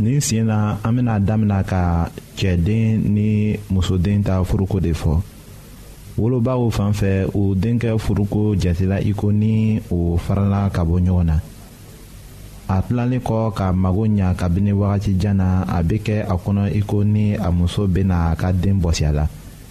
nin sen na an bɛna damina ka cɛden ni musoden ta furuko de fɔ wolobaw fan fɛ u denkɛ furuko jatela iko ni o farala ka bɔ ɲɔgɔn na a tilalen kɔ ka mago ɲa kabini wagati jan na a bɛ kɛ a kɔnɔ iko ni a muso bɛna a ka den bɔsiya la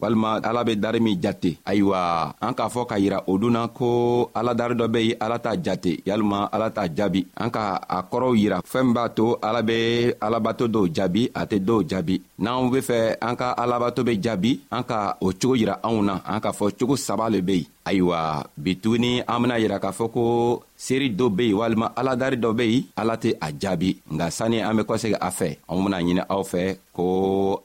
walima ala be dari min jate ayiwa an k'a fɔ ka yira o dun na ko ala dari dɔ be ye ala t'a jate yalima ala t'a jaabi an ka a kɔrɔw yira fɛɛn b'a to ala be alabato dɔw jaabi a tɛ dɔw jaabi n'anw be fɛ an ka alabato be jaabi an ka o cogo yira anw na an k'a fɔ cogo saba le be yen ayiwa bituguni an bena yira k'a fɔ ko seeri dɔ be yen walima aladari dɔ be yen ala tɛ a jaabi nka sanni an be kɔsegi a fɛ anw bena ɲini aw fɛ ko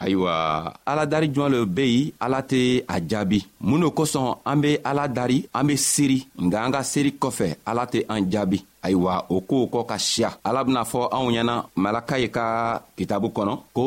ayiwa ala dari jɔn le be yen ala tɛ a jaabi mun de kosɔn an be ala dari an be seri nka an ka seri kɔfɛ ala tɛ an jaabi ayiwa o koo kɔ ka siya ala bena fɔ anw ɲɛna malaka ye ka kitabu kɔnɔ ko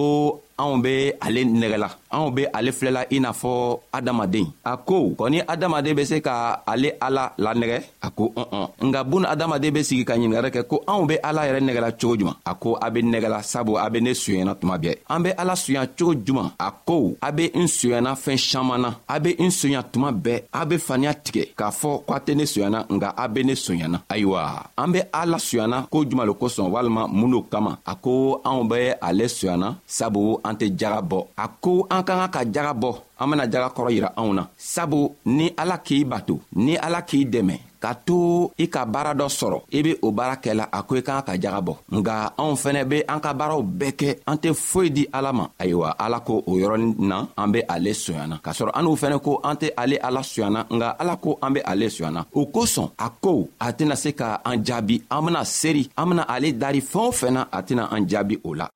anw be ale nɛgɛla anw be ale filɛla i n'a fɔ adamaden a ko kɔni adamaden be se ka ale ala lanɛgɛ a ko ɔn nka bun adamaden be sigi ka ɲiningari kɛ ko anw be ala yɛrɛ nɛgɛla cogo juman a ko a be nɛgɛla sabu a be ne sonyɛna tuma bɛɛ an be ala sonya cogo juman a ko a be n sonyana fɛɛn saman na a be n sonya tuma bɛɛ a be faniya tigɛ k'a fɔ ko a tɛ ne sonyana nka a be ne sonyana ayiwa an be ala sonyana ko juman lo kosɔn walima mun lo kama a ko anw be ale sonyana sabu an tɛ jaga bɔ a ko an ka kan ka jaga bɔ an bena jaga kɔrɔ yira anw na sabu ni ala k'i bato ni ala k'i dɛmɛ ka to i ka baara dɔ sɔrɔ i be o baara kɛla a ko i kan ka jaga bɔ nga anw fɛnɛ be an ka baaraw bɛɛ kɛ an tɛ foyi di ala ma ayiwa ala ko o yɔrɔnin na an be ale soyana k'a sɔrɔ an'u fɛnɛ ko an tɛ ale ala soyana nga ala ko an be ale soyana o kosɔn a ko a tɛna se ka an jaabi an bena seri an bena ale dari fɛɛn o fɛn na a tɛna an jaabi o la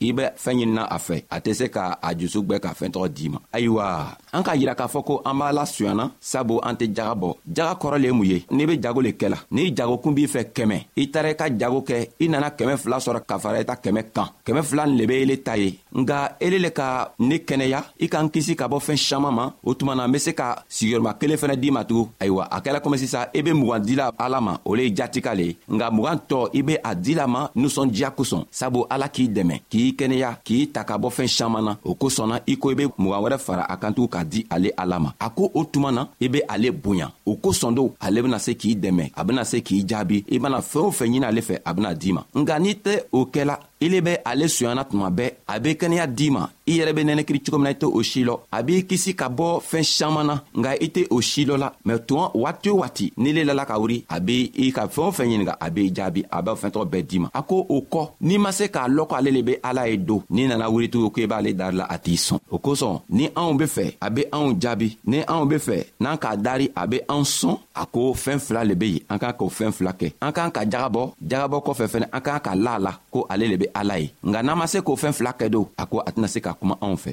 i bɛ fɛɛn ɲinina a fɛ a tɛ se ka a jusu gwɛ ka fɛɛn tɔgɔ d'i ma ayiwa an k'a yira k'a fɔ ko an b'a la suyana sabu an tɛ jaga bɔ jaga kɔrɔ le ye mun ye n'i be jago le kɛla n'i jagokun b'i fɛ kɛmɛ i taara i ka jago kɛ i nana kɛmɛ fila sɔrɔ ka fara i ta kɛmɛ kan kɛmɛ fila le be ele ta ye nga ele le ka ne kɛnɛya i k'an kisi ka bɔ fɛɛn siaman ma o tuma na n be se ka sigiyɔrɔma kelen fɛnɛ d'i ma tugun ayiwa a kɛla komi sisan i be mugan dila ala ma o le ye jatika le ye nka mugan tɔ i be a dila ma ninsɔndiya kosɔn sabu ala k'i dɛmɛ k'i kɛnɛya k'i ta ka bɔ fɛɛn saman na o kosɔn na i ko i be mugan wɛrɛ fara a kan tugun k'a di ale ala ma a ko o tuma na i be ale bonya o kosɔn don ale bena se k'i dɛmɛ a bena se k'i jaabi i bena fɛɛn o fɛn ɲini ale fɛ a bena d'i ma nka n'i tɛ o kɛla i le bɛ ale sonyana tuma bɛɛ a bɛ kɛnɛya d'i ma i yɛrɛ bɛ nɛnɛkiri cogo min na i tɛ o si lɔ a b'i kisi ka bɔ fɛn siaman na nka i tɛ o si lɔ la mɛ tuma waati o waati ni le lala ka wuri a bɛ i ka fɛɛn o fɛn ɲininka a b'i jaabi a b'a fɛntɔgɔ bɛɛ d'i ma a ko o kɔ n'i ma se k'a lɔ ko ale le bɛ ala ye don n'i nana wuritugu ko i b'ale dari la a t'i sɔn o kosɔn ni anw be fɛ a be anw jaabi ni anw be fɛ n'an k'a dari a be anw sɔn a ko fɛn fila le be yen an k'an k'o fɛn fila kɛ an k'an ka jagabɔ jagabɔ kɔfɛ fɛnɛ an k'an ka la a la ko ale le be ala ye nka n'an ma se k'o fɛn fila kɛ don a ko a tɛna se ka kuma anw fɛ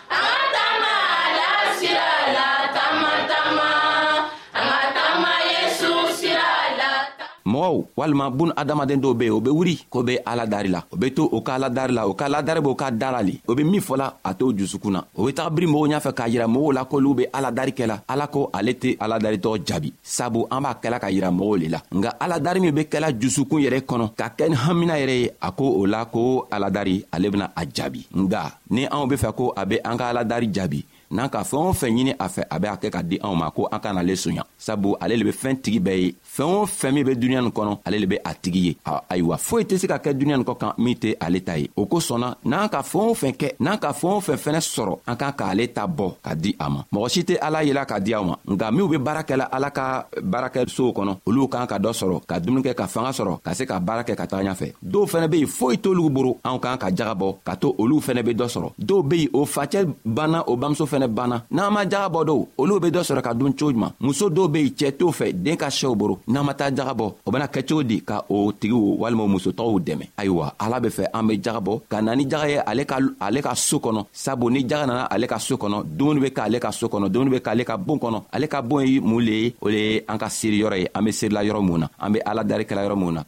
mɔgɔw walima bun adamaden dɔw be yen o be wuri ko be ala dari la o be to o ka ala dari la o ka ala dari b'o ka dara le o be min fɔla a t'o jusukun na o be taga biri mɔgɔw ɲafɛ k'a yira mɔgɔw la k'olu be ala dari kɛla ala ko ale tɛ ala dari tɔgɔ jaabi sabu an b'a kɛla ka yira mɔgɔw le la nka ala dari min be kɛla jusukun yɛrɛ kɔnɔ ka kɛ ni hamina yɛrɛ ye a ko o la ko ala dari ale bena a jaabi nga ni anw be fɛ ko a be an ka aladari jaabi n'an ka fɛɛn o fɛn ɲini a fɛ a bɛ a kɛ ka di anw ma ko an ka n'ale soɲa sabu ale le be fɛɛn tigi bɛɛ ye fɛɛn o fɛn min be duniɲa nin kɔnɔ ale le be a tigi ye ayiwa foyi tɛ se ka kɛ duniɲa nin kɔ kan min tɛ ale ta ye o kosɔn na n'an ka fɛɛn o fɛn kɛ n'an ka fɛɛn o fɛn fɛnɛ sɔrɔ an kan k'ale ta bɔ ka di a ma mɔgɔ si tɛ ala yela ka di aw ma nka minw be baara kɛla ala ka baarakɛsow kɔnɔ olu kan ka dɔ sɔrɔ ka dumuni kɛ ka fanga sɔrɔ ka se ka baara kɛ ka taga ɲafɛ dɔw fɛnɛ be yen foyi t'olu boro anw kan ka jaga bɔ ka to olu fɛnɛ be dɔ sɔrɔ dɔw be yen o facɛ banna o bamuso fɛnɛ banna n'an ma jaga bɔ dɔw olu be dɔ sɔrɔ ka dun cogo juman muso dɔw be yen cɛɛ t'o fɛ den ka sɛw boro n'an ma taa jaga bɔ o bena kɛ cogo di ka o tigiw walima o muso tɔgɔw dɛmɛ ayiwa ala be fɛ an be jaga bɔ ka na ni jaga ye ale ka ale ka soo kɔnɔ sabu ni jaga nana ale ka soo kɔnɔ dumuni be k'ale ka soo kɔnɔ dumuni be k'ale ka boon kɔnɔ ale ka boon ye mun le ye o le ye an ka seeriyɔrɔ ye an be seerila yɔrɔ mun na an be ala darikɛla yɔrɔ mun na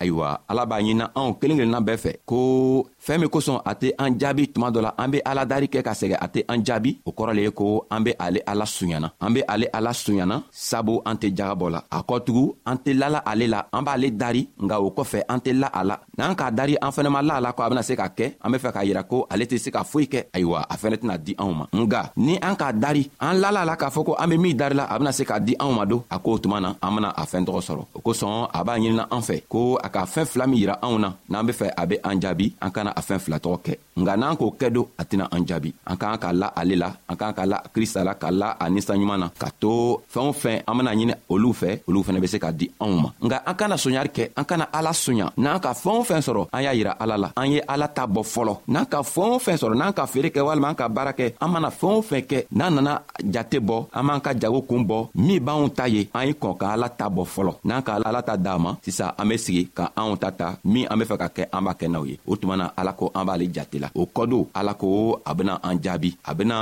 ayiwa ala b'a ɲinina anw kelen kelenna bɛɛ fɛ ko fɛɛn min kosɔn a tɛ an jaabi tuma dɔ la an be aladari kɛ ka sɛgɛ a tɛ an jaabi o kɔrɔ le ye ko an be ale ala sonyana an be ale ala sonyana sabu an tɛ jagabɔ la a kɔtugu an tɛ lala ale la an b'ale dari nka o kɔfɛ an tɛ la a la n'an k'a dari an fɛnɛ ma la a la ko a bena se ka kɛ an be fɛ k'a yira ko ale tɛ se ka foyi kɛ ayiwa a fɛnɛ tɛna di anw ma nga ni an k'a dari an lala a la k'a fɔ ko an be min darila a bena se k'a di anw ma don a k'o tuma na an bena a fɛɛn tɔgɔ sɔrɔ o kosɔn a b'a ɲinina an fɛ ko a ka fɛɛn fila min yira anw na n'an be fɛ a be an jaabi an kana a fɛɛn fila tɔgɔ kɛ nka n'an k'o kɛ don a tɛna an jaabi an k'an ka la ale la an k'an ka la krista la ka la a ninsa ɲuman na ka to fɛɛn o fɛn an bena ɲini olu fɛ olu fɛnɛ be se ka di anw ma nka an kana soɲari kɛ an kana ala soɲa n'an ka fɛɛn o fɛn sɔrɔ an y'a yira ala la an ye ala ta bɔ fɔlɔ n'an ka fɛɛn o fɛn sɔrɔ n'an ka feere kɛ walima an ka baara kɛ an mana fɛɛn o fɛn kɛ n'an nana jate bɔ an b'an ka jago kun bɔ min b'anw ta ye an y'i kɔn ka ala ta bɔ fɔlɔ n'an ka ala ta d'a ma sisan an be sigi ka anw ta ta min an be fɛ ka kɛ an b'a kɛ n'aw ye o tuma na ala ko an b'ale jate la o kɔdon ala ko a bena an jaabi a bena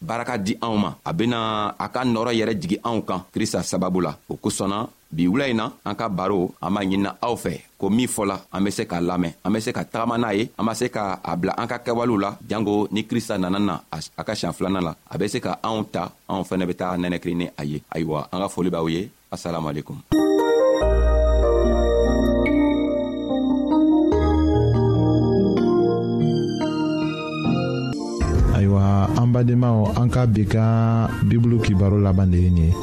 baraka di anw ma a bena a ka nɔɔrɔ yɛrɛ jigi anw kan krista sababu la o kosɔnna bi wula in na an ka baro an b'a ɲinina aw fɛ ko min fɔla an be se k'a lamɛn an be se ka tagama n'a ye an b'a se ka a bila an ka kɛwalew la jango ni krista nana na a ka siɲan filanan la a be se ka anw ta anw fɛnɛ be taga nɛnɛkiri ni a ye ayiwa an ka foli b'aw ye asalamualekum ayiwa an badenmaw an ka bi ka bibulu kibaro laban de ye nin ye